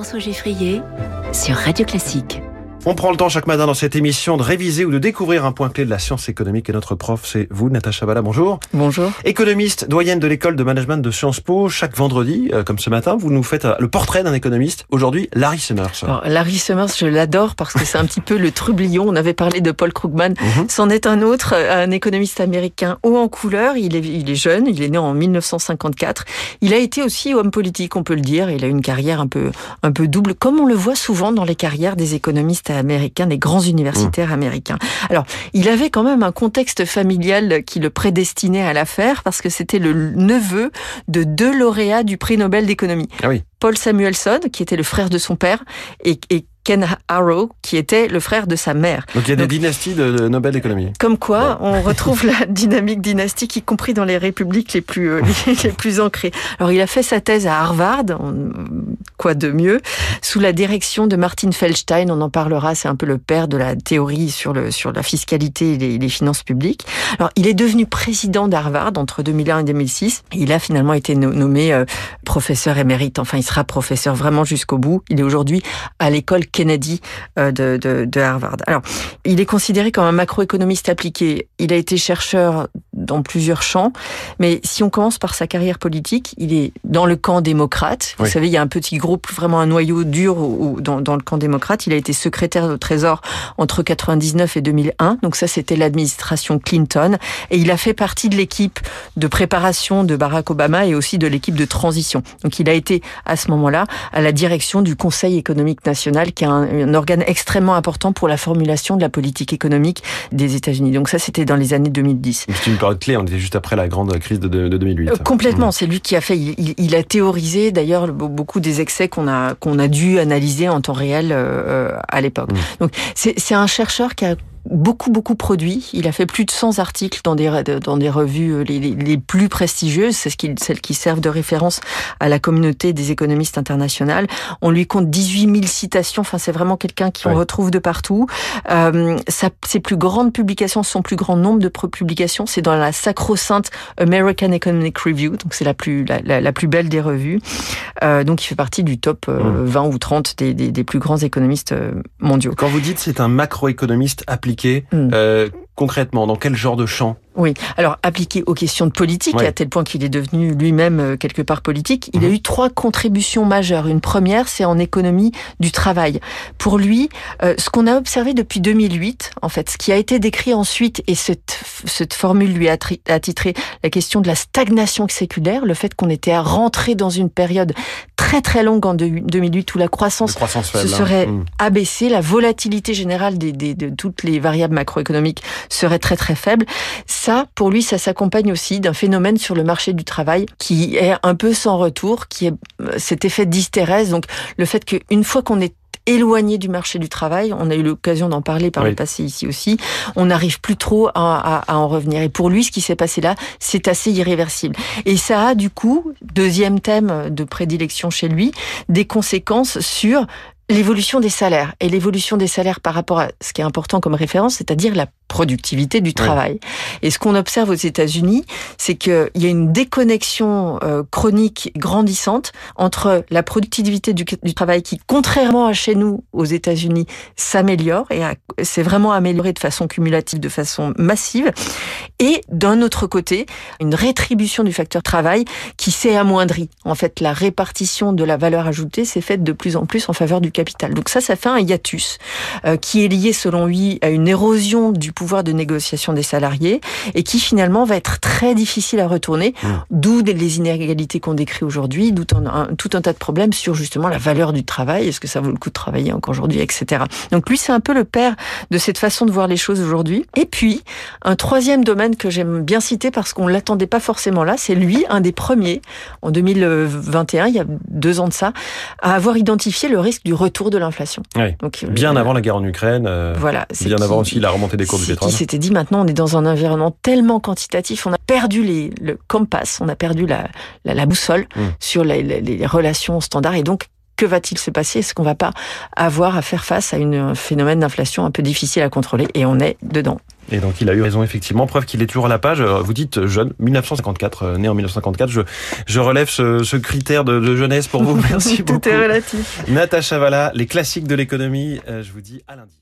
François Geffrier sur Radio Classique. On prend le temps chaque matin dans cette émission de réviser ou de découvrir un point clé de la science économique et notre prof, c'est vous, Natacha Bala. Bonjour. Bonjour. Économiste, doyenne de l'école de management de Sciences Po. Chaque vendredi, euh, comme ce matin, vous nous faites euh, le portrait d'un économiste. Aujourd'hui, Larry Summers. Alors, Larry Summers, je l'adore parce que c'est un petit peu le trublion. On avait parlé de Paul Krugman. Mhm. C'en est un autre, un économiste américain haut en couleur. Il est, il est jeune. Il est né en 1954. Il a été aussi homme politique, on peut le dire. Il a une carrière un peu, un peu double, comme on le voit souvent dans les carrières des économistes américains, des grands universitaires américains. Alors, il avait quand même un contexte familial qui le prédestinait à l'affaire parce que c'était le neveu de deux lauréats du prix Nobel d'économie. Ah oui. Paul Samuelson, qui était le frère de son père, et, et Ken Arrow, qui était le frère de sa mère. Donc il y a des dynasties de, Nobel d'économie. Comme quoi, on retrouve la dynamique dynastique, y compris dans les républiques les plus euh, les, plus ancrées. Alors, il a fait sa thèse à Harvard, quoi de mieux, sous la direction de Martin Feldstein. On en parlera, c'est un peu le père de la théorie sur le sur la fiscalité et les, les finances publiques. Alors, il est devenu président d'Harvard entre 2001 et 2006. Et il a finalement été no- nommé euh, professeur émérite. Enfin, il sera professeur vraiment jusqu'au bout. Il est aujourd'hui à l'école Kennedy euh, de, de, de Harvard. Alors, il est considéré comme un macroéconomiste appliqué. Il a été chercheur dans plusieurs champs, mais si on commence par sa carrière politique, il est dans le camp démocrate. Vous Oui. savez, il y a un petit groupe, vraiment un noyau dur dans, dans le camp démocrate. Il a été secrétaire au Trésor entre 99 et 2001, donc ça c'était l'administration Clinton, et il a fait partie de l'équipe de préparation de Barack Obama et aussi de l'équipe de transition. Donc il a été à ce moment-là à la direction du Conseil économique national, qui est un, un organe extrêmement important pour la formulation de la politique économique des États-Unis. Donc ça c'était dans les années 2010. C'est une période clé, on était juste après la grande crise de, de- de 2008. Euh, Complètement, c'est lui qui a fait. Il, il- a théorisé d'ailleurs be- beaucoup des excès qu'on a qu'on a dû analyser en temps réel euh, euh, à l'époque. Mm. Donc c'est un chercheur qui a beaucoup beaucoup produit. Il a fait plus de 100 articles dans des dans des revues euh, les, les, les plus prestigieuses, c'est ce qui, celles qui servent de référence à la communauté des économistes internationales. On lui compte 18 000 citations. Enfin, c'est vraiment quelqu'un qui on Ouais. retrouve de partout. Euh, sa- ses plus grandes publications, son plus grand nombre de publications, c'est dans la sacro-sainte American Economic Review, donc c'est la plus la, la, la plus belle des revues. Euh, donc il fait partie du top euh, Mm. 20 ou 30 des, des, des plus grands économistes euh, mondiaux. Quand vous dites c'est un macroéconomiste appliqué, Mm. euh, concrètement, dans quel genre de champ? Oui, alors appliqué aux questions de politique, à tel point qu'il est devenu lui-même euh, quelque part politique, il a Mhm. eu trois contributions majeures. Une première, c'est en économie du travail. Pour lui, euh, ce qu'on a observé depuis 2008, en fait, ce qui a été décrit ensuite, et cette, cette formule lui a attitré la question de la stagnation séculaire, le fait qu'on était à rentrer dans une période très très longue en deux- 2008 où la croissance ce faible hein. serait Mm. abaissé, la volatilité générale des, des- de toutes les variables macroéconomiques serait très très faible. Ça, pour lui, ça s'accompagne aussi d'un phénomène sur le marché du travail qui est un peu sans retour, qui est euh, cet effet d'hystérèse. Donc, le fait qu'une fois qu'on est éloigné du marché du travail, on a eu l'occasion d'en parler par Oui. le passé ici aussi, on n'arrive plus trop à, à- à en revenir. Et pour lui, ce qui s'est passé là, c'est assez irréversible. Et ça a du coup, deuxième thème de prédilection chez lui, des conséquences sur l'évolution des salaires. Et l'évolution des salaires par rapport à ce qui est important comme référence, c'est-à-dire la productivité du travail. Et ce qu'on observe aux États-Unis, c'est qu'il y a une déconnexion euh, chronique grandissante entre la productivité du, du travail qui, contrairement à chez nous, aux États-Unis, s'améliore et s'est vraiment amélioré de façon cumulative, de façon massive, et d'un autre côté, une rétribution du facteur travail qui s'est amoindrie. En fait, la répartition de la valeur ajoutée s'est faite de plus en plus en faveur du capital. Donc ça, ça fait un hiatus euh, qui est lié, selon lui, à une érosion du pouvoir de négociation des salariés et qui finalement va être très difficile à retourner, Mmh. d'où les inégalités qu'on décrit aujourd'hui, d'où tout un tas de problèmes sur justement la valeur du travail, est-ce que ça vaut le coup de travailler encore aujourd'hui, etc. Donc lui, c'est un peu le père de cette façon de voir les choses aujourd'hui. Et puis, un troisième domaine que j'aime bien citer parce qu'on l'attendait pas forcément là, c'est lui, un des premiers, en 2021, il y a deux ans de ça, à avoir identifié le risque du retour de l'inflation. Donc, Bien euh, avant la guerre en Ukraine, euh, voilà, bien qui- avant aussi la remontée des cours du pétrole. qui s'était dit maintenant on est dans un environnement tellement quantitatif, on a perdu les, le compass, on a perdu la, la, la boussole Mm. sur les, les- les relations standards et donc que va-t-il se passer? Est-ce qu'on va pas avoir à faire face à une, un phénomène d'inflation un peu difficile à contrôler? Et on est dedans. Et donc il a eu raison effectivement, preuve qu'il est toujours à la page. Vous dites jeune, 1954, né en 1954. Je, je relève ce, ce critère de, de, jeunesse pour vous. Merci beaucoup. Tout est relatif. Natacha Valla, les classiques de l'économie. Je vous dis à lundi.